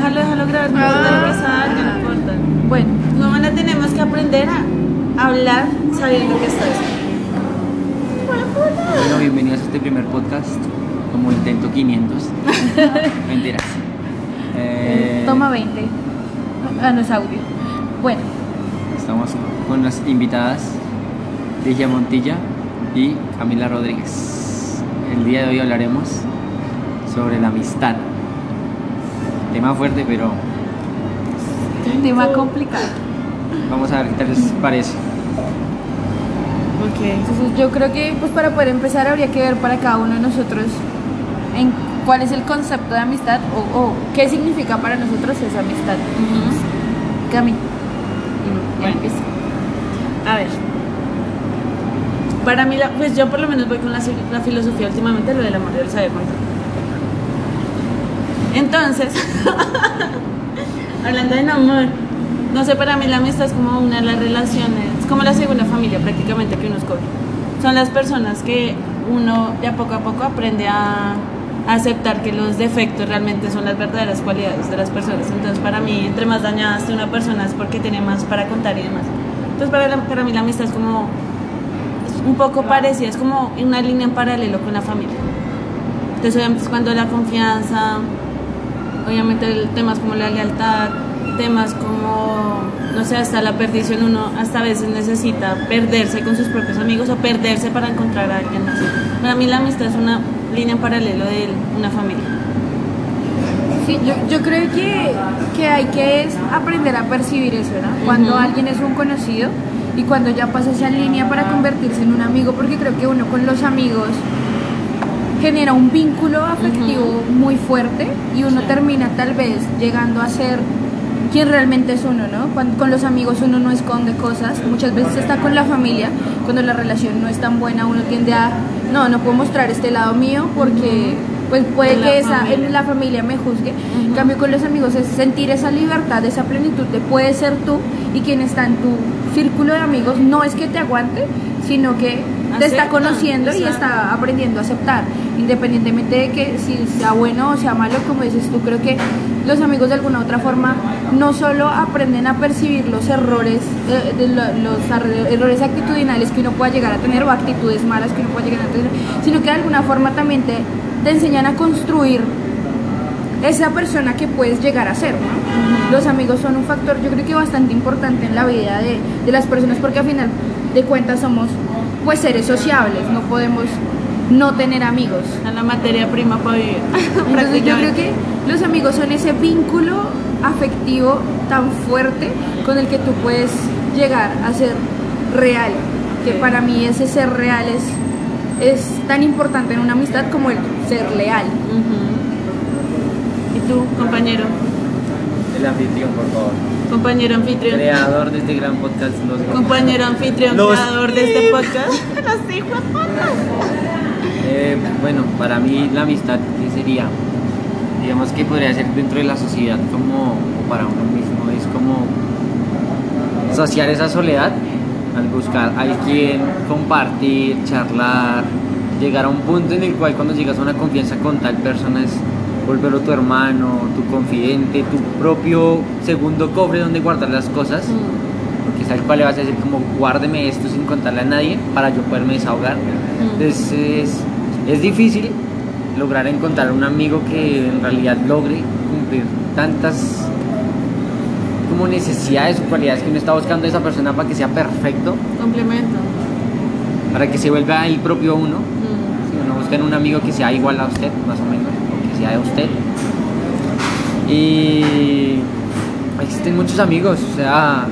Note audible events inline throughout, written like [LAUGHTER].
déjalo, déjalo grabar, no Ah. pasar, no importa. Bueno, No, mana, tenemos que aprender a hablar sabiendo que estás. Bueno, bienvenidos a este primer podcast, como intento 500. [LAUGHS] Mentiras. Eh, toma 20. Ah, no es audio. Bueno, Estamos con las invitadas Ligia Montilla y Camila Rodríguez. El día de hoy hablaremos sobre la amistad. Tema fuerte, pero tema complicado. vamos a ver qué tal les parece. Ok. Entonces yo creo que pues para poder empezar habría que ver para cada uno de nosotros en cuál es el concepto de amistad o, o qué significa para nosotros esa amistad. Cami. Ya Bueno. empieza. A ver. Para mí, la- pues yo por lo menos voy con la, la filosofía últimamente, lo del amor lo sabía contar. Entonces, [LAUGHS] hablando de amor, no sé, para mí la amistad es como una de las relaciones, es como la segunda familia prácticamente que uno escoge. Son las personas que uno de a poco a poco aprende a, aceptar que los defectos realmente son las verdaderas cualidades de las personas. Entonces, para mí, entre más dañada esté una persona es porque tiene más para contar y demás. Entonces, para, la- para mí la amistad es como es un poco parecida, es como una línea en paralelo con la familia. Entonces, obviamente, cuando la confianza, obviamente, temas como la lealtad, temas como, no sé, hasta la perdición, uno hasta a veces necesita perderse con sus propios amigos o perderse para encontrar a alguien más. Para mí, la amistad es una línea en paralelo de una familia. Sí, yo, yo creo que, que hay que es aprender a percibir eso, ¿no? Cuando alguien es un conocido y cuando ya pasa esa línea para convertirse en un amigo, porque creo que uno con los amigos genera un vínculo afectivo muy fuerte y uno Sí. termina tal vez llegando a ser quien realmente es uno, ¿no? Cuando, con los amigos uno no esconde cosas, muchas veces está con la familia, cuando la relación no es tan buena uno tiende a, no, no puedo mostrar este lado mío porque pues puede En que esa, familia. en la familia me juzgue. En cambio con los amigos es sentir esa libertad, esa plenitud de puedes ser tú y quien está en tu círculo de amigos no es que te aguante, sino que te está conociendo y está aprendiendo a aceptar, independientemente de que si sea bueno o sea malo, como dices tú, creo que los amigos de alguna u otra forma no solo aprenden a percibir los errores, eh, de los errores actitudinales que uno pueda llegar a tener o actitudes malas que uno pueda llegar a tener, sino que de alguna forma también te, te enseñan a construir esa persona que puedes llegar a ser. ¿no? Los amigos son un factor yo creo que bastante importante en la vida de, de las personas porque al final de cuentas somos pues seres sociables, no podemos no tener amigos. A la materia prima para vivir. [LAUGHS] Entonces yo creo que los amigos son ese vínculo afectivo tan fuerte con el que tú puedes llegar a ser real, que para mí ese ser real es, es tan importante en una amistad como el ser leal. Ujú. ¿Y tú, compañero? El anfitrión, por favor. Compañero anfitrión. Creador de este gran podcast, los Compañero anfitrión, Los- creador de este podcast. [LAUGHS] Los hijos. Eh, bueno, para mí la amistad, ¿qué sería? Digamos que podría ser dentro de la sociedad como o para uno mismo, es como saciar esa soledad al buscar a alguien, compartir, charlar, llegar a un punto en el cual cuando llegas a una confianza con tal persona es volverlo tu hermano, tu confidente, tu propio segundo cofre donde guardar las cosas, porque es al cual le vas a decir como guárdeme esto sin contarle a nadie para yo poderme desahogar. Entonces es, es difícil lograr encontrar un amigo que en realidad logre cumplir tantas como necesidades o cualidades que uno está buscando de esa persona para que sea perfecto, Complemento. para que se vuelva el propio uno. Mm. Si uno busca en un amigo que sea igual a usted, más o menos, de usted. Y existen muchos amigos, o sea,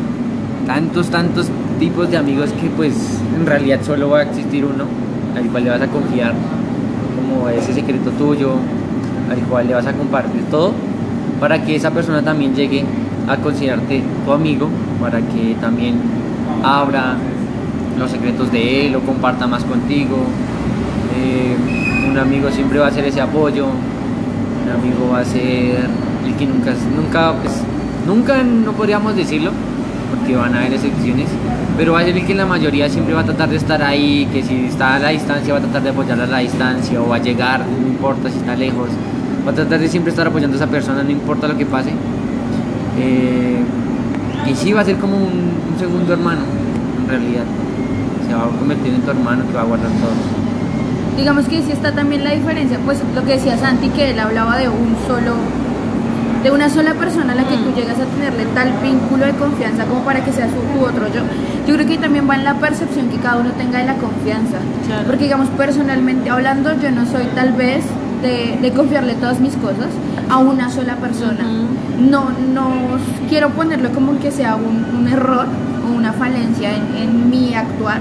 tantos, tantos tipos de amigos que pues en realidad solo va a existir uno, al cual le vas a confiar como ese secreto tuyo, al cual le vas a compartir todo, para que esa persona también llegue a considerarte tu amigo, para que también abra los secretos de él o comparta más contigo. Eh, un amigo siempre va a ser ese apoyo, amigo va a ser el que nunca, nunca, pues, nunca no podríamos decirlo, porque van a haber excepciones, pero va a ser el que la mayoría siempre va a tratar de estar ahí, que si está a la distancia va a tratar de apoyarla a la distancia o va a llegar, no importa si está lejos, va a tratar de siempre estar apoyando a esa persona, no importa lo que pase. Eh, y sí, va a ser como un, un segundo hermano, en realidad. Se va a convertir en tu hermano que va a guardar todo. Digamos que sí está también la diferencia, pues lo que decía Santi, que él hablaba de un solo, de una sola persona a la que tú llegas a tenerle tal vínculo de confianza como para que sea su, tu otro yo. Yo creo que también va en la percepción que cada uno tenga de la confianza. Claro. Porque digamos, personalmente hablando, yo no soy tal vez de, de confiarle todas mis cosas a una sola persona. No, no quiero ponerlo como que sea un, un error o una falencia en, en mi actuar,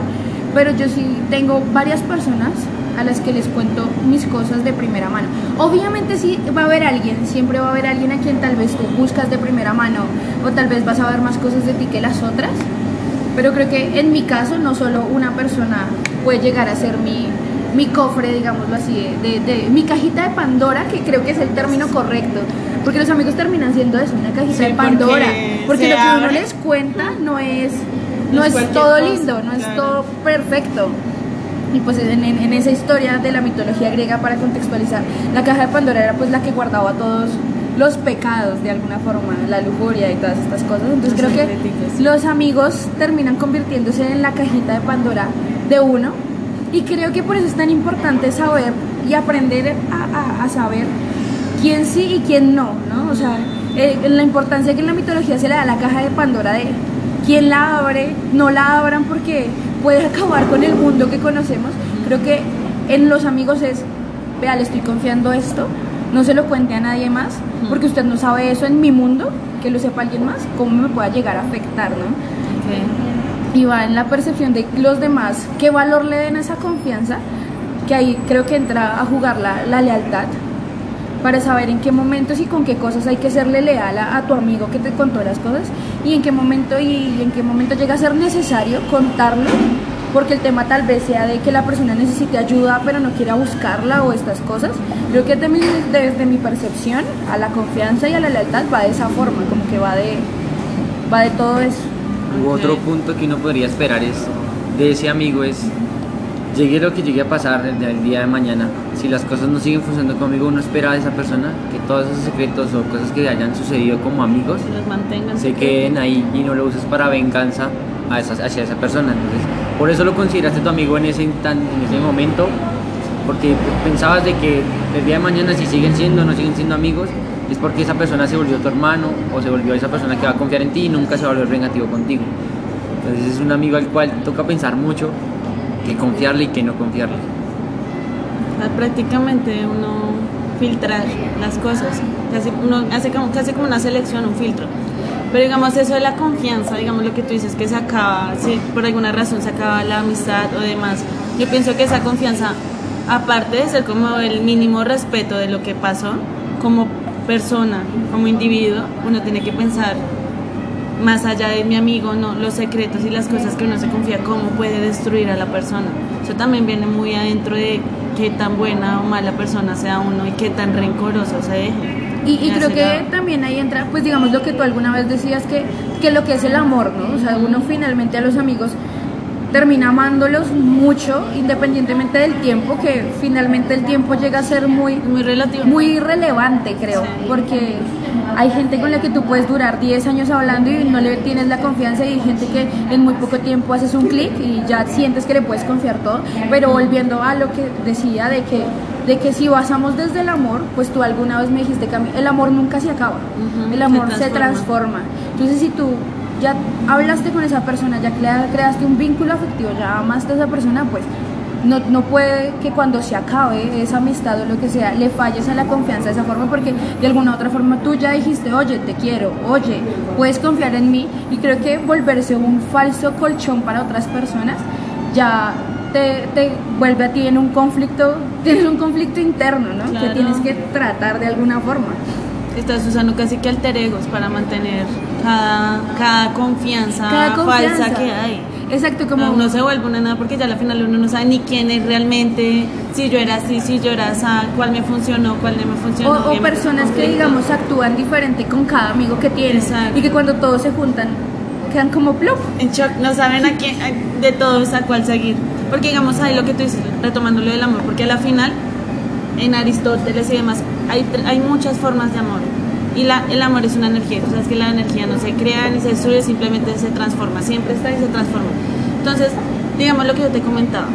pero yo sí tengo varias personas a las que les cuento mis cosas de primera mano. Obviamente sí va a haber alguien, siempre va a haber alguien a quien tal vez tú buscas de primera mano o tal vez vas a ver más cosas de ti que las otras, pero creo que en mi caso no solo una persona puede llegar a ser mi, mi cofre, digámoslo así, de, de- mi cajita de Pandora, que creo que es el término correcto, porque los amigos terminan siendo eso, una cajita Sí, de Pandora, porque lo que uno les cuenta no es, No no es es cualquier todo cosa, lindo, no es todo perfecto. Y pues en, en- esa historia de la mitología griega, para contextualizar, la caja de Pandora era pues la que guardaba todos los pecados de alguna forma, la lujuria y todas estas cosas. Entonces Los creo que los amigos terminan convirtiéndose en la cajita de Pandora de uno. Y creo que por eso es tan importante saber y aprender a, a- a saber quién sí y quién no, ¿no? O sea, eh, la importancia que en la mitología se le da a la caja de Pandora de quién la abre, no la abran porque puede acabar con el mundo que conocemos. Creo que en los amigos es, vea, le estoy confiando esto, no se lo cuente a nadie más, porque usted no sabe eso en mi mundo, que lo sepa alguien más, cómo me pueda llegar a afectar, ¿no? Ok. y va en la percepción de los demás, qué valor le den a esa confianza, que ahí creo que entra a jugar la, la lealtad, para saber en qué momentos y con qué cosas hay que serle leal a, a tu amigo que te contó las cosas y en qué momento y en qué momento llega a ser necesario contarlo porque el tema tal vez sea de que la persona necesite ayuda pero no quiera buscarla o estas cosas creo que desde mi, desde mi percepción a la confianza y a la lealtad va de esa forma como que va de va de todo eso U. Otro punto que uno podría esperar es de ese amigo es llegue lo que llegue a pasar el, el día de mañana. Si las cosas no siguen funcionando conmigo, uno espera de esa persona que todos esos secretos o cosas que hayan sucedido como amigos Que los mantengan. se queden ahí y no lo uses para venganza a hacia esa persona. Entonces, por eso lo consideraste tu amigo en ese, instan- en ese momento, porque pensabas de que el día de mañana si siguen siendo o no siguen siendo amigos, es porque esa persona se volvió tu hermano o se volvió esa persona que va a confiar en ti y nunca se va a volver vengativo contigo. Entonces es un amigo al cual toca pensar mucho que confiarle y que no confiarle. Prácticamente uno filtrar las cosas, casi, uno hace como, casi como una selección, un filtro. Pero digamos eso de la confianza, digamos lo que tú dices, que se acaba, si por alguna razón se acaba la amistad o demás, yo pienso que esa confianza, aparte de ser como el mínimo respeto de lo que pasó, como persona, como individuo, uno tiene que pensar más allá de mi amigo, no, los secretos y las cosas que uno se confía, cómo puede destruir a la persona. Eso también viene muy adentro de qué tan buena o mala persona sea uno y qué tan rencoroso se deje. Y, creo que también ahí entra, pues digamos lo que tú alguna vez decías, que, que lo que es el amor, ¿no? O sea, uno finalmente a los amigos termina amándolos mucho, independientemente del tiempo, que finalmente el tiempo llega a ser muy, muy relativo. muy relevante, creo, Sí. porque hay gente con la que tú puedes durar 10 años hablando y no le tienes la confianza y hay gente que en muy poco tiempo haces un clic y ya sientes que le puedes confiar todo, pero volviendo a lo que decía de que de que si basamos desde el amor, pues tú alguna vez me dijiste que a mí el amor nunca se acaba, Ujú, el se amor se transforma. transforma. Entonces si tú ya hablaste con esa persona, ya crea- creaste un vínculo afectivo, ya amaste a esa persona, pues no, no puede que cuando se acabe esa amistad o lo que sea, le falles a la confianza de esa forma, porque de alguna u otra forma tú ya dijiste, oye, te quiero, oye, puedes confiar en mí, y creo que volverse un falso colchón para otras personas ya te, te vuelve a ti en un conflicto, [LAUGHS] tienes un conflicto interno, ¿no? Que tienes que tratar de alguna forma. Estás usando casi que alter egos para mantener cada, cada confianza, Cada confianza. falsa que hay. Exacto, como... No, uno se vuelve una nada porque ya al final uno no sabe ni quién es realmente, si yo era así, si yo era así, cuál me funcionó, cuál no me funcionó. O, o personas que, digamos, actúan diferente con cada amigo que tienen. Exacto. Y que cuando todos se juntan, quedan como plop. en shock, no saben a quién, a- de todos a cuál seguir. Porque digamos ahí lo que tú dices, retomando lo del amor, porque a la final, en Aristóteles y demás, hay, hay muchas formas de amor. Y la, el amor es una energía. Tú sabes que la energía no se crea ni se destruye, simplemente se transforma. Siempre está y se transforma. Entonces, digamos lo que yo te comentaba,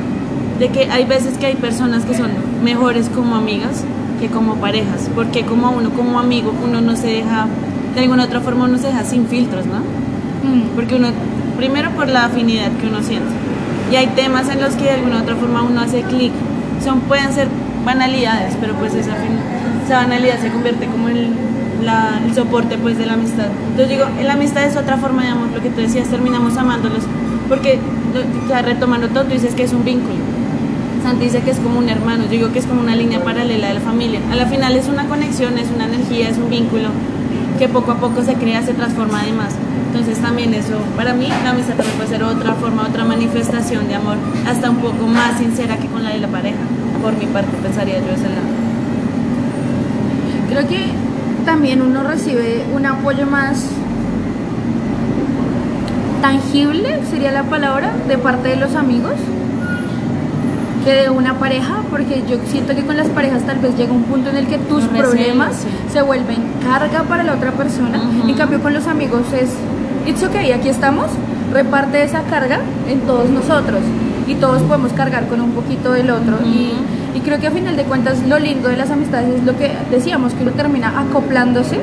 de que hay veces que hay personas que son mejores como amigas que como parejas. Porque como uno, como amigo, uno no se deja, de alguna otra forma uno se deja sin filtros, ¿no? Mm. Porque uno, primero por la afinidad que uno siente. Y hay temas en los que de alguna otra forma uno hace clic. Son, pueden ser banalidades, pero pues esa, esa banalidad se convierte como en la- el soporte pues de la amistad. Entonces digo, la amistad es otra forma de amor, lo que tú decías, terminamos amándolos. Porque, lo- ya retomando todo, tú dices que es un vínculo. Santi dice que es como un hermano, yo digo que es como una línea paralela de la familia. A la final es una conexión, es una energía, es un vínculo que poco a poco se crea, se transforma además. Entonces también eso, para mí, la amistad también puede ser otra forma, otra manifestación de amor, hasta un poco más sincera que con la de la pareja. Por mi parte, pensaría yo ese lado. Creo que también uno recibe un apoyo más tangible, sería la palabra, de parte de los amigos que de una pareja, porque yo siento que con las parejas tal vez llega un punto en el que tus problemas sí. se vuelven carga para la otra persona. Ujú. En cambio con los amigos es, it's okay, aquí estamos, reparte esa carga en todos nosotros y todos podemos cargar con un poquito del otro. y, y creo que a final de cuentas lo lindo de las amistades es lo que decíamos, que uno termina acoplándose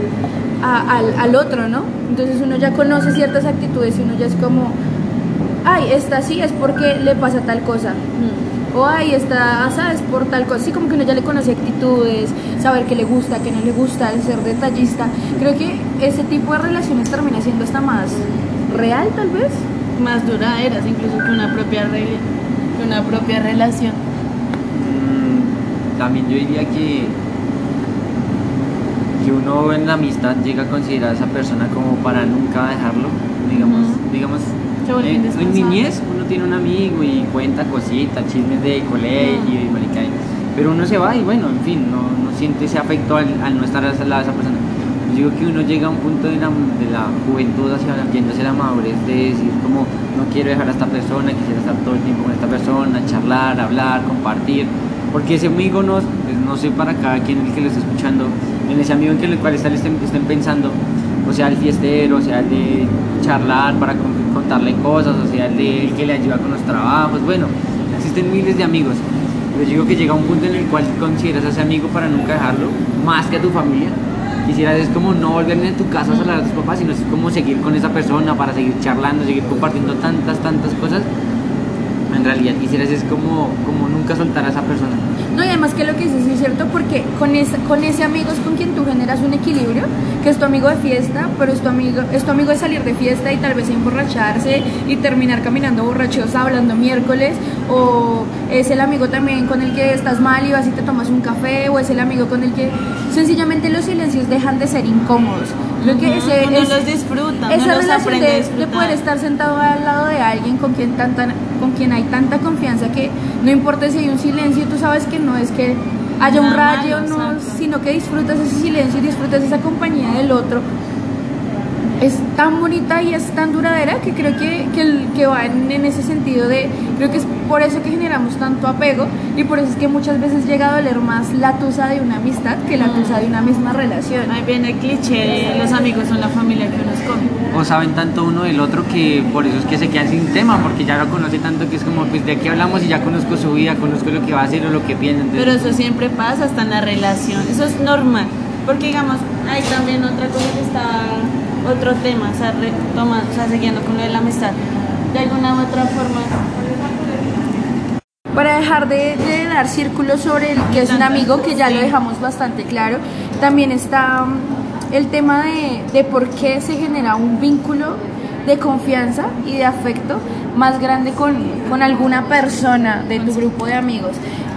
a- al, al otro, ¿no? Entonces uno ya conoce ciertas actitudes y uno ya es como, ay, esta sí es porque le pasa tal cosa. O ay, esta asa es por tal cosa. Sí, como que uno ya le conoce actitudes, saber qué le gusta, qué no le gusta, el ser detallista. Creo que ese tipo de relaciones termina siendo hasta más real, tal vez. Más duraderas incluso que una propia, que una propia relación. Mm, También yo diría que que uno en la amistad llega a considerar a esa persona como para nunca dejarlo, digamos, digamos eh, en niñez uno tiene un amigo y cuenta cositas, chismes de colegio y marica, y- pero uno se va y bueno, en fin, no, no siente ese afecto al, al no estar al lado de esa persona. Digo que uno llega a un punto de la, de la juventud hacia yéndose a la madurez de decir como no quiero dejar a esta persona, quisiera estar todo el tiempo con esta persona, charlar, hablar, compartir, porque ese amigo no, pues, no sé para cada quien el que lo esté escuchando, en ese amigo en el cual estén, estén, pensando, o sea el fiestero, o sea el de charlar para con- contarle cosas, o sea el, de, el que le ayuda con los trabajos, bueno, existen miles de amigos. Yo digo que llega un punto en el cual consideras a ese amigo para nunca dejarlo, más que a tu familia. Quisieras es como no volver ni a tu casa a hablar a tus papás, sino es como seguir con esa persona para seguir charlando, seguir compartiendo tantas, tantas cosas. En realidad quisieras es como, como nunca soltar a esa persona. No, y además que lo que dices es cierto, porque con ese, con ese amigo es con quien tú generas un equilibrio, que es tu amigo de fiesta, pero es tu amigo, es tu amigo de salir de fiesta y tal vez emborracharse y terminar caminando borrachos hablando miércoles, o es el amigo también con el que estás mal y vas y te tomas un café, o es el amigo con el que sencillamente los silencios dejan de ser incómodos. Lo que uno es- los disfruta, esa los relación de, de poder estar sentado al lado de alguien con quien tanta, con quien hay tanta confianza que no importa si hay un silencio, tú sabes que no es que haya un rayo, no, sino que disfrutas ese silencio y disfrutas esa compañía del otro. Es tan bonita y es tan duradera que creo que, que, el- que va en, en ese sentido de, creo que es por eso que generamos tanto apego y por eso es que muchas veces llega a doler más la tusa de una amistad que la tusa de una misma relación. Ahí viene el cliché de los amigos son la familia que uno escoge. O saben tanto uno del otro que por eso es que se quedan sin tema, porque ya lo conoce tanto que es como, pues de aquí hablamos y ya conozco su vida, conozco lo que va a hacer o lo que piensa. entonces- Pero eso siempre pasa hasta en la relación, eso es normal. Porque digamos, hay también otra cosa que está, otro tema, o sea, retoma, o sea, siguiendo con lo de la amistad. De alguna u otra forma, Para dejar de, de dar círculos sobre el que es un amigo, que ya lo dejamos bastante claro, también está mm, el tema de, de por qué se genera un vínculo de confianza y de afecto más grande con, con alguna persona de tu grupo de amigos.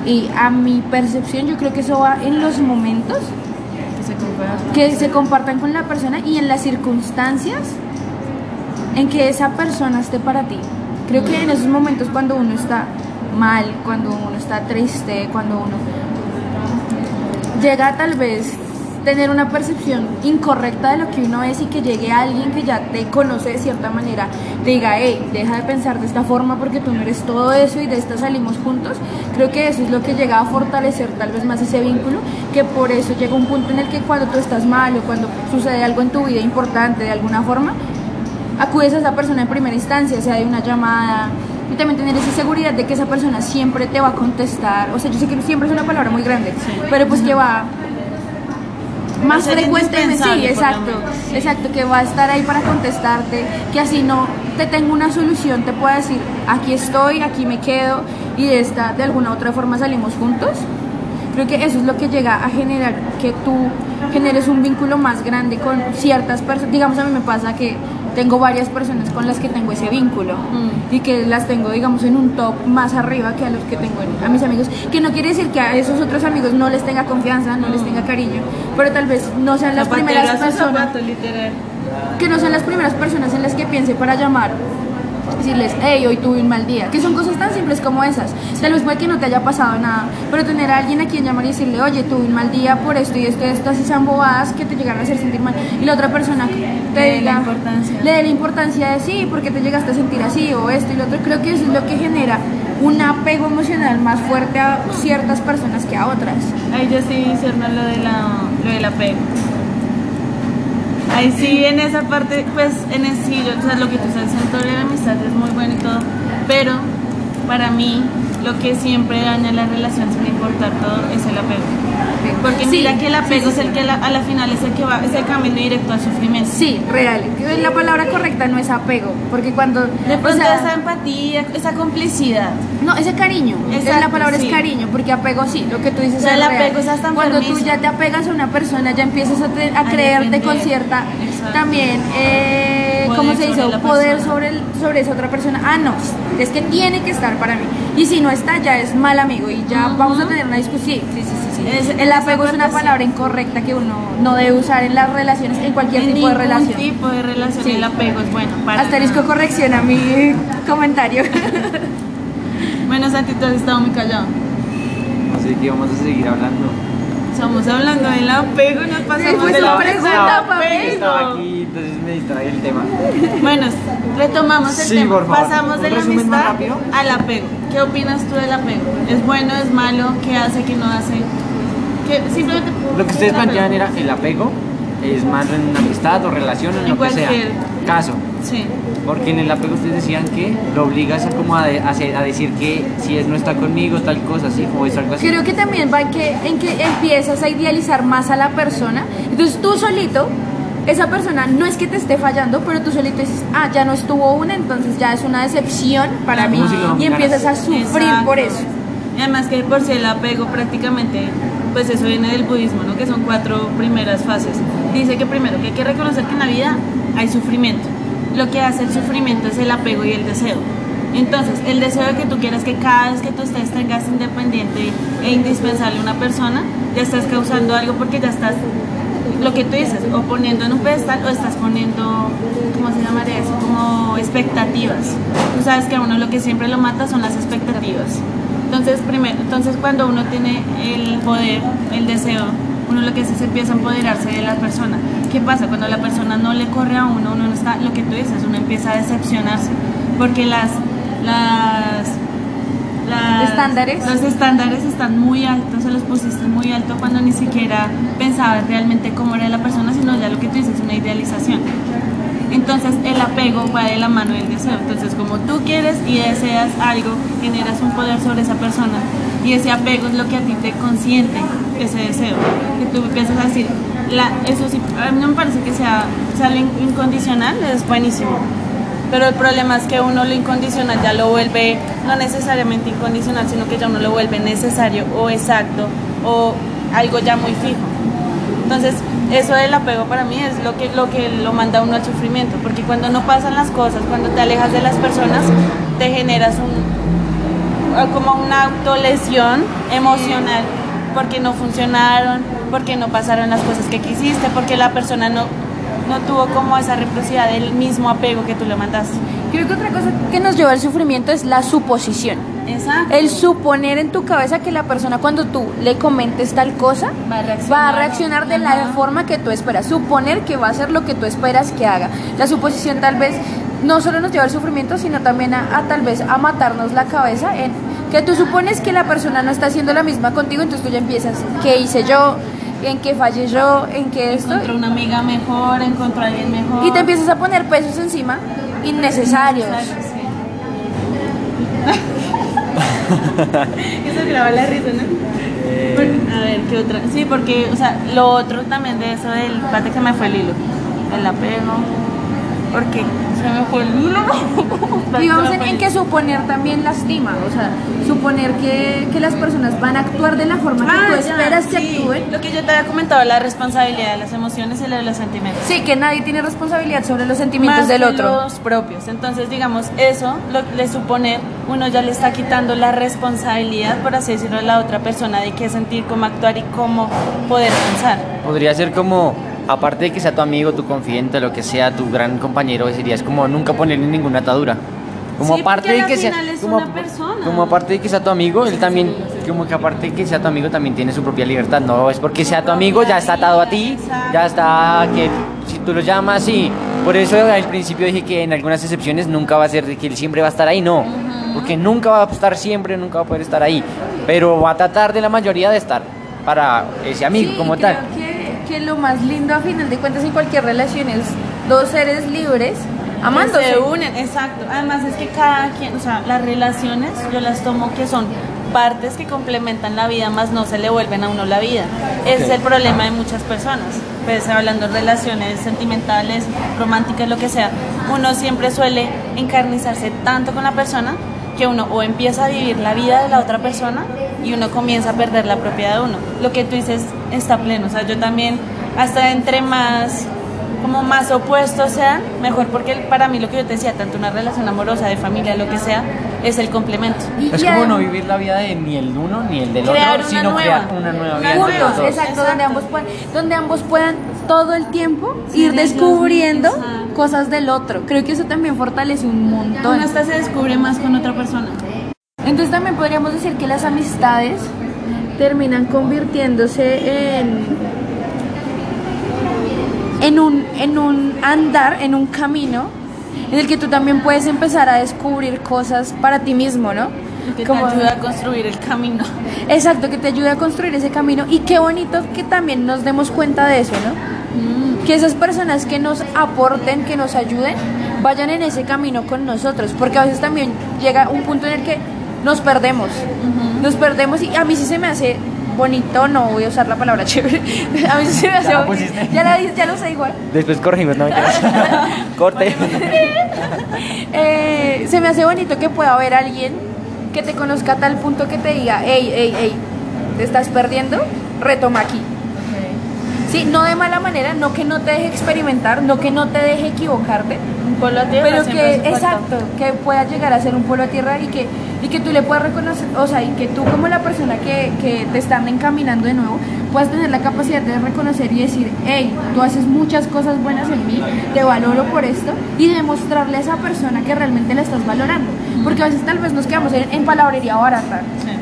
Y a mi percepción yo creo que eso va en los momentos que se compartan con la persona y en las circunstancias en que esa persona esté para ti. Creo que en esos momentos cuando uno está mal, cuando uno está triste, cuando uno llega tal vez tener una percepción incorrecta de lo que uno es y que llegue alguien que ya te conoce de cierta manera, te diga, hey, deja de pensar de esta forma porque tú no eres todo eso y de esta salimos juntos, creo que eso es lo que llega a fortalecer tal vez más ese vínculo, que por eso llega un punto en el que cuando tú estás mal o cuando sucede algo en tu vida importante de alguna forma, acudes a esa persona en primera instancia, sea de una llamada, y también tener esa seguridad de que esa persona siempre te va a contestar. O sea, yo sé que siempre es una palabra muy grande, pero pues que va más ser frecuentemente, sí, exacto, sí. exacto, que va a estar ahí para contestarte, que así no te tengo una solución, te pueda decir, aquí estoy, aquí me quedo y de esta, de alguna otra forma salimos juntos. Creo que eso es lo que llega a generar que tú generes un vínculo más grande con ciertas personas. Digamos, a mí me pasa que tengo varias personas con las que tengo ese vínculo Mm. y que las tengo, digamos, en un top más arriba que a los que tengo en- a mis amigos. Que no quiere decir que a esos otros amigos no les tenga confianza, no les tenga cariño, pero tal vez no sean las Zapatero primeras personas zapato, que no sean las primeras personas en las que piense para llamar, decirles, hey, hoy tuve un mal día, que son cosas tan simples como esas. Tal vez puede que no te haya pasado nada, pero tener a alguien a quien llamar y decirle, oye, tuve un mal día por esto y esto y esto, así sean bobadas que te llegaron a hacer sentir mal, y la otra persona te Le diga, la importancia. le dé la importancia de sí, porque te llegaste a sentir así o esto y lo otro, creo que eso es lo que genera un apego emocional más fuerte a ciertas personas que a otras. Ahí yo sí discerno lo, de la, lo del apego. Ahí sí, en esa parte, pues en el sí, o sea, lo que tú estás diciendo de la amistad es muy bueno y todo, pero para mí lo que siempre daña la relación sin importar todo es el apego. Porque Sí, mira que el apego sí, es el que la- a la final es el que va, es el camino directo al sufrimiento. Sí, real. La palabra correcta no es apego, porque cuando... De o pronto sea, esa empatía, esa complicidad. No, ese cariño. Esa Exacto, la palabra es cariño, porque apego sí, lo que tú dices O sea, es el real. apego es hasta Cuando tú ya te apegas a una persona, ya empiezas a, te- a A creerte con cierta Exacto. también, eh, ¿cómo se dice? la Poder persona. sobre, el- sobre esa otra persona. Ah, no, es que tiene que estar para mí. Y si no está, ya es mal amigo y ya vamos a tener una discusión. Sí, sí, sí, sí. Es- el apego es una palabra incorrecta que uno no debe usar en las relaciones, en cualquier En tipo de relación. tipo de relación Sí. el apego es bueno. Para Asterisco nada. corrección a mi comentario. [LAUGHS] Bueno, Santi, tú has estado muy callado. Así que vamos a seguir hablando. Estamos hablando del apego, nos pasamos Sí, pues, una apego pregunta, apego. Entonces me distrae el tema. Bueno, retomamos el Sí, tema. por favor. Pasamos de ¿Un la amistad al apego. ¿Qué opinas tú del apego? ¿Es bueno, es malo? ¿Qué hace, qué no hace? ¿Qué- simplemente Lo que ustedes plantean era el apego, es más en una amistad o relación o en En lo que sea. cualquier- Caso. Sí. Porque en el apego ustedes decían que lo obligas a, como a, de- a a decir que si él no está conmigo, tal cosa, así, o es algo así. Creo que también va en que, en que empiezas a idealizar más a la persona. Entonces tú solito, esa persona no es que te esté fallando, pero tú solito dices, ah, ya no estuvo una, entonces ya es una decepción para mí. Y empiezas a sufrir Exacto. por eso. Y además que por si el apego prácticamente, pues eso viene del budismo, ¿no? Que son cuatro primeras fases. Dice que primero que hay que reconocer que en la vida hay sufrimiento. Lo que hace el sufrimiento es el apego y el deseo. Entonces, el deseo de que tú quieras que cada vez que tú estés tengas independiente e indispensable una persona, ya estás causando algo porque ya estás, lo que tú dices, o poniendo en un pedestal o estás poniendo, ¿cómo se llamaría eso? Como expectativas. Tú sabes que a uno lo que siempre lo mata son las expectativas. Entonces, primero, entonces cuando uno tiene el poder, el deseo, uno lo que hace es empieza a empoderarse de la persona. ¿Qué pasa? Cuando la persona no le corre a uno, uno no está, lo que tú dices, uno empieza a decepcionarse. Porque las, las, las- ¿Estándares? Los estándares están muy altos, se los pusiste muy alto cuando ni siquiera pensabas realmente cómo era la persona, sino ya lo que tú dices, una idealización. Entonces el apego va de la mano del deseo. Entonces como tú quieres y deseas algo, generas un poder sobre esa persona y ese apego es lo que a ti te consiente ese deseo. Que tú empiezas a decir, la, eso sí, a mí no me parece que sea, sea incondicional, es buenísimo. Pero el problema es que uno lo incondicional ya lo vuelve, no necesariamente incondicional, sino que ya uno lo vuelve necesario o exacto o algo ya muy fijo. Entonces, eso del apego para mí es lo que, lo que lo manda uno al sufrimiento, porque cuando no pasan las cosas, cuando te alejas de las personas, te generas un, como una autolesión emocional, porque no funcionaron, porque no pasaron las cosas que quisiste, porque la persona no, no tuvo como esa reciprocidad del mismo apego que tú le mandaste. Creo que otra cosa que nos lleva al sufrimiento es la suposición. Exacto. El suponer en tu cabeza que la persona cuando tú le comentes tal cosa Va a reaccionar. va a reaccionar de la forma que tú esperas. Suponer que va a hacer lo que tú esperas que haga. La suposición tal vez no solo nos lleva al sufrimiento, sino también a, a tal vez a matarnos la cabeza en que tú supones que la persona no está haciendo la misma contigo, entonces tú ya empiezas, ¿qué hice yo? ¿En qué fallé yo? ¿En qué esto? Encontró una amiga mejor, encontró a alguien mejor. Y te empiezas a poner pesos encima innecesarios. [LAUGHS] Eso graba la risa, ¿no? Eh, Por- a ver, ¿qué otra? Sí, porque, o sea, lo otro también de eso del pate que me fue el hilo. El apego. Porque se me fue el hilo. Y vamos en, en que suponer también lastima, o sea, suponer que, que las personas van a actuar de la forma que Ah, tú ya, esperas que actúen. Lo que yo te había comentado, la responsabilidad de las emociones y la de los sentimientos. Sí, que nadie tiene responsabilidad sobre los sentimientos Más del que otro. los propios. Entonces, digamos, eso lo, de suponer, uno ya le está quitando la responsabilidad, por así decirlo, a la otra persona de qué sentir, cómo actuar y cómo poder pensar. Podría ser como, aparte de que sea tu amigo, tu confidente, lo que sea, tu gran compañero, es como nunca ponerle ninguna atadura. Como Sí, aparte de que sea como, aparte de que sea tu amigo, él también como que aparte de que sea tu amigo también tiene su propia libertad, no es porque sea tu amigo ya está atado a ti, ya está que si tú lo llamas y por eso al principio dije que en algunas excepciones nunca va a ser de que él siempre va a estar ahí, no, porque nunca va a estar siempre, nunca va a poder estar ahí, pero va a tratar de la mayoría de estar para ese amigo Sí, como tal. Que, lo más lindo a final de cuentas en cualquier relación es dos seres libres amándose. Se unen, exacto. Además es que cada quien, o sea, las relaciones yo las tomo que son partes que complementan la vida, más no se le vuelven a uno la vida. Ese Ok. es el problema de muchas personas. Pues hablando de relaciones sentimentales, románticas, lo que sea, uno siempre suele encarnizarse tanto con la persona que uno o empieza a vivir la vida de la otra persona y uno comienza a perder la propiedad de uno. Lo que tú dices está pleno, o sea, yo también hasta entre más como más opuestos sean, mejor porque para mí lo que yo te decía, tanto una relación amorosa, de familia, lo que sea, es el complemento. Es como no vivir la vida de ni el uno ni el del Crear otro, sino nueva. crear una nueva Una vida dos. exacto, Exacto. donde ambos puedan, donde ambos puedan todo el tiempo Sí, ir descubriendo. Cosas del otro. Creo que eso también fortalece un montón. Uno hasta se descubre más con otra persona. Entonces también podríamos decir que las amistades terminan convirtiéndose en en un en un andar, en un camino en el que tú también puedes empezar a descubrir cosas para ti mismo, ¿no? Que Como- te ayuda a construir el camino. Exacto, que te ayude a construir ese camino y qué bonito que también nos demos cuenta de eso, ¿no? Que esas personas que nos aporten, que nos ayuden, vayan en ese camino con nosotros, porque a veces también llega un punto en el que nos perdemos, nos perdemos y a mí sí se me hace bonito, no voy a usar la palabra [LAUGHS] chévere, a mí sí se me hace Ya bonito, ya, la, ya lo sé igual, Después corregimos, no me [LAUGHS] Corte. [LAUGHS] Eh, se me hace bonito que pueda haber alguien que te conozca a tal punto que te diga, hey, hey, hey, te estás perdiendo, retoma aquí. Sí, no de mala manera, no que no te deje experimentar, no que no te deje equivocarte, Un polo a tierra pero que, exacto, que pueda llegar a ser un pueblo a tierra y que, y que tú le puedas reconocer, o sea, y que tú como la persona que, que te están encaminando de nuevo, puedas tener la capacidad de reconocer y decir, hey, tú haces muchas cosas buenas en mí, te valoro por esto, y demostrarle a esa persona que realmente la estás valorando. Porque a veces tal vez nos quedamos en, en palabrería barata. Sí.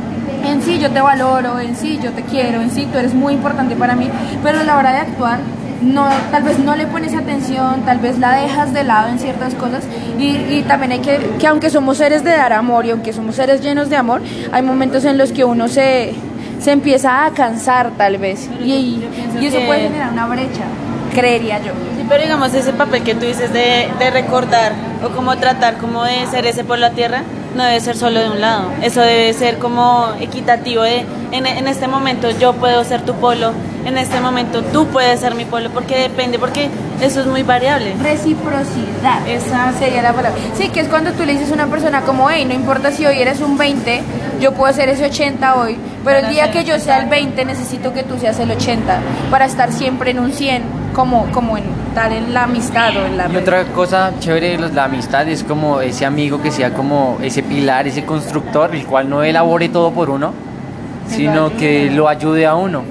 En sí yo te valoro, en sí yo te quiero, en sí tú eres muy importante para mí, pero a la hora de actuar no, tal vez no le pones atención, tal vez la dejas de lado en ciertas cosas y, y también hay que, que aunque somos seres de dar amor y aunque somos seres llenos de amor, hay momentos en los que uno se, se empieza a cansar tal vez y, y eso puede generar una brecha, creería yo. Sí, pero digamos, ese papel que tú dices de, de recordar o como tratar como de ser ese por la tierra, no debe ser solo de un lado. Eso debe ser como equitativo de, en, en este momento yo puedo ser tu polo, en este momento tú puedes ser mi polo, porque depende, porque eso es muy variable. Reciprocidad. Exacto. Sería la palabra. Sí, que es cuando tú le dices a una persona como, hey, no importa si hoy eres un 20, yo puedo ser ese 80 hoy, pero el día que yo sea el 20 necesito que tú seas el 80 para estar siempre en un 100, como, como en tal en la amistad o en la Y otra cosa chévere de los- la amistad es como ese amigo que sea como ese pilar, ese constructor, el cual no elabore todo por uno, sino que lo ayude a uno.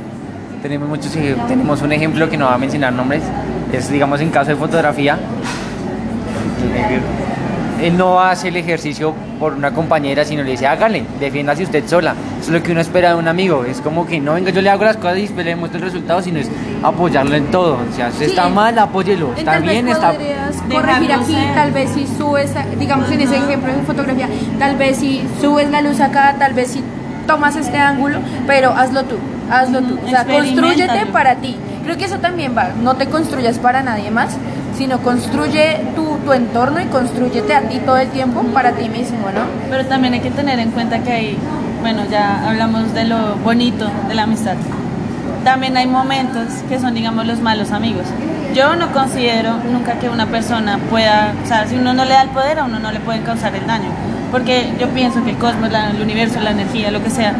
Tenemos muchos tenemos un ejemplo que no va a mencionar nombres, es digamos en caso de fotografía, él no hace el ejercicio por una compañera, sino le dice, hágale, defiéndase usted sola. Es lo que uno espera de un amigo. Es como que no, venga, yo le hago las cosas y después le muestro el resultado, sino es apoyarlo en todo. O sea, si Sí. está mal, apóyelo. Está tal bien, vez está... corregir aquí, ser. tal vez si subes, digamos en ese ejemplo de fotografía, tal vez si subes la luz acá, tal vez si tomas este ángulo, pero hazlo tú, hazlo tú. O sea, construyete para ti. Creo que eso también va, no te construyas para nadie más, sino construye tu, tu entorno y construyete a ti todo el tiempo para ti mismo, ¿no? Pero también hay que tener en cuenta que hay, bueno, ya hablamos de lo bonito de la amistad. También hay momentos que son, digamos, los malos amigos. Yo no considero nunca que una persona pueda, o sea, si uno no le da el poder, a uno no le pueden causar el daño. Porque yo pienso que el cosmos, la- el universo, la energía, lo que sea,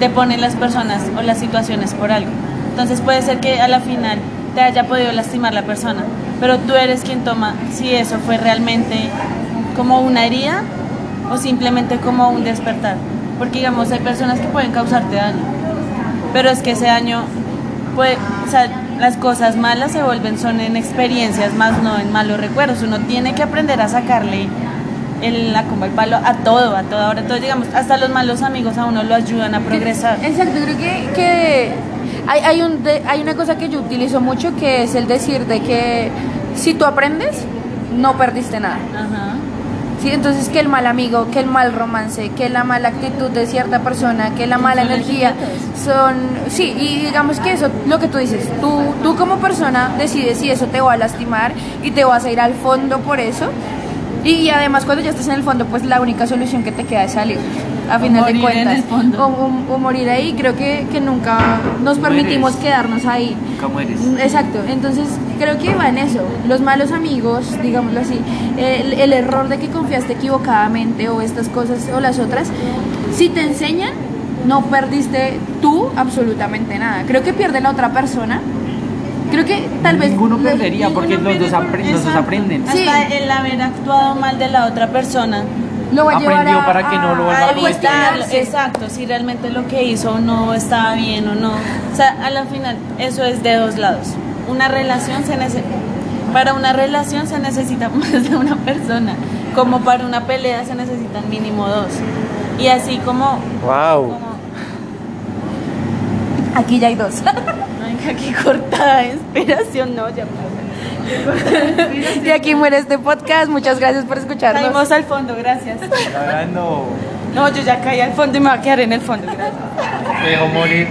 te ponen las personas o las situaciones por algo. Entonces puede ser que a la final te haya podido lastimar la persona, pero tú eres quien toma si eso fue realmente como una herida o simplemente como un despertar. Porque digamos, hay personas que pueden causarte daño, pero es que ese daño puede, o sea, las cosas malas se vuelven son en experiencias más no en malos recuerdos. Uno tiene que aprender a sacarle el, la, como el palo a todo, a todo. Ahora, todo, digamos, hasta los malos amigos a uno lo ayudan a progresar. Exacto, creo que, que hay, hay, un de- hay una cosa que yo utilizo mucho que es el decir de que si tú aprendes, no perdiste nada. Ajá. Sí, entonces que el mal amigo, que el mal romance, que la mala actitud de cierta persona, que la mala energía, son, sí, y digamos que eso, lo que tú dices, tú, tú como persona decides si eso te va a lastimar y te vas a ir al fondo por eso. Y, y además cuando ya estás en el fondo, pues la única solución que te queda es salir, a O final de en cuentas. el fondo. O, o- o morir ahí, creo que, que nunca nos Mueres. permitimos quedarnos ahí. ¿Cómo eres? Exacto, entonces creo que va en eso. Los malos amigos, digámoslo así, el, el error de que confiaste equivocadamente o estas cosas o las otras, si te enseñan, no perdiste tú absolutamente nada. Creo que pierde la otra persona. Creo que tal vez... Ninguno perdería porque Ninguno los dos, pierde por- apre- los dos aprenden. Sí. Hasta el haber actuado mal de la otra persona. Lo va a llevar Aprendió a- para que no lo a- vuelva a evitarlo, exacto, si realmente lo que hizo no estaba bien o no. O sea, a la final, eso es de dos lados. Una relación se necesita, para una relación se necesita [LAUGHS] más de una persona, como para una pelea se necesitan mínimo dos. Y así como, ¡Wow! como Aquí ya hay dos. [LAUGHS] ay, aquí cortada de inspiración, no, ya y aquí muere este podcast. Muchas gracias por escucharnos. Caímos al fondo, gracias. No, yo ya caí al fondo y me voy a quedar en el fondo, gracias. me dejó morir.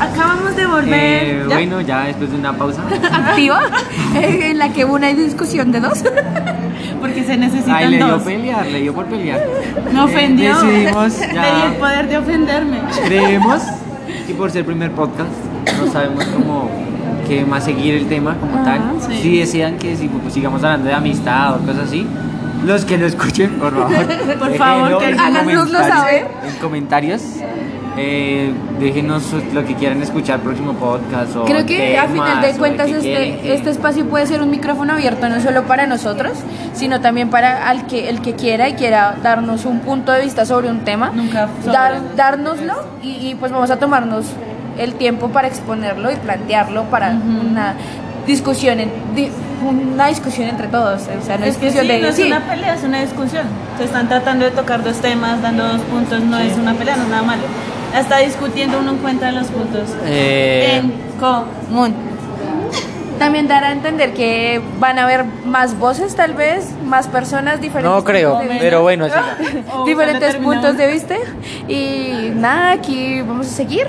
Acabamos de volver. Eh, ¿Ya? bueno, ya después de una pausa. [LAUGHS] activa [LAUGHS] en la que hubo una discusión de dos. Porque se necesitan Ay, le dio dos. pelear, le dio por pelear. Me ofendió. Eh, decidimos [LAUGHS] Le di el ya. poder de ofenderme. Creemos que por ser primer podcast no sabemos cómo qué más seguir el tema como tal. sí. Si desean que si- pues, sigamos hablando de amistad o cosas así, los que lo escuchen, por favor, [LAUGHS] Por favor, que háganoslo saber. En comentarios. eh, déjenos lo que quieran escuchar próximo podcast o Creo que a final de cuentas que quieren este, que- este espacio puede ser un micrófono abierto no solo para nosotros, sino también para al que, el que quiera y quiera darnos un punto de vista sobre un tema, Nunca dar, dárnoslo y, y, pues vamos a tomarnos el tiempo para exponerlo y plantearlo para una discusión en- di- una discusión entre todos, o sea, una Es que discusión sí, de no es sí. una pelea, es una discusión. Se están tratando de tocar dos temas, dando dos puntos, no es una pelea, no es nada malo. Está discutiendo, uno encuentra los puntos Eh, en común. También dar a entender que van a haber más voces tal vez, más personas diferentes. no creo, pero bueno, sí. [LAUGHS] Diferentes puntos de vista y nada, aquí vamos a seguir.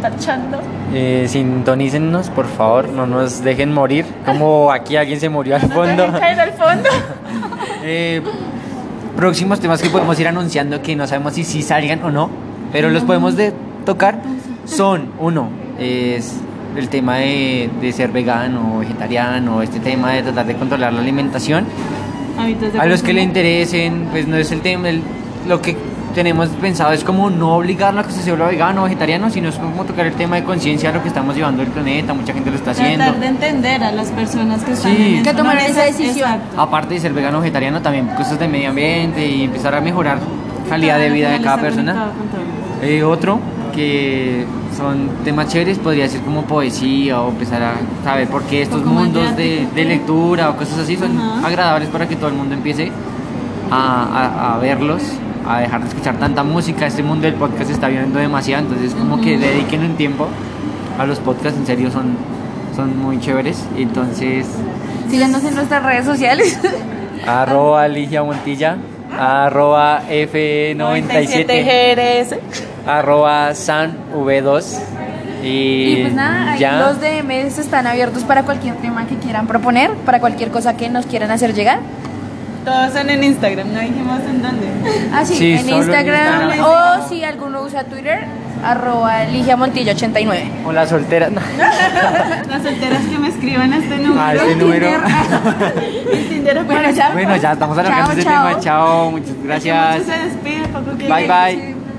Tachando. Eh, sintonícennos, por favor, no nos dejen morir, como aquí alguien se murió al No fondo. dejen caer al fondo. [LAUGHS] Eh, próximos temas que podemos ir anunciando que no sabemos si sí salgan o no, pero los podemos de tocar son, uno, es el tema de, de ser vegano o vegetariano, este tema de tratar de controlar la alimentación. A los que le interesen, pues no es el tema, el- lo que tenemos pensado es como no obligarlo a que se vuelva vegano o vegetariano, sino es como tocar el tema de conciencia a lo que estamos llevando el planeta, mucha gente lo está haciendo. Tratar de entender a las personas que están Sí. en eso, Que tomaron esa decisión. Exacto. Aparte de ser vegano o vegetariano, también cosas de medio ambiente y empezar a mejorar calidad de vida de cada persona. Eh, otro que son temas chéveres podría ser como poesía o empezar a saber por qué estos mundos de, de lectura o cosas así son agradables para que todo el mundo empiece a, a- a verlos, a dejar de escuchar tanta música. Este mundo del podcast se está viendo demasiado, entonces como que dediquen un tiempo a los podcasts, en serio son, son muy chéveres. Entonces, Síganos en nuestras redes sociales. [LAUGHS] arroba Ligia Montilla, arroba F97, GRS. arroba San V2. Y, Y pues nada, ya. los DMs están abiertos para cualquier tema que quieran proponer, para cualquier cosa que nos quieran hacer llegar. Todos son en Instagram, no dijimos en dónde. Ah, sí, Sí, en Instagram, Instagram. o si alguno usa Twitter, arroba Ligia Montillo 89. O la soltera. no. [LAUGHS] Las solteras que me escriban a este número. A este número. El Tinder [LAUGHS] Bueno, ya. Bueno, ya estamos alargando chao. tema. Chao, muchas Mucho gracias. se despide, poco que Bye, bye.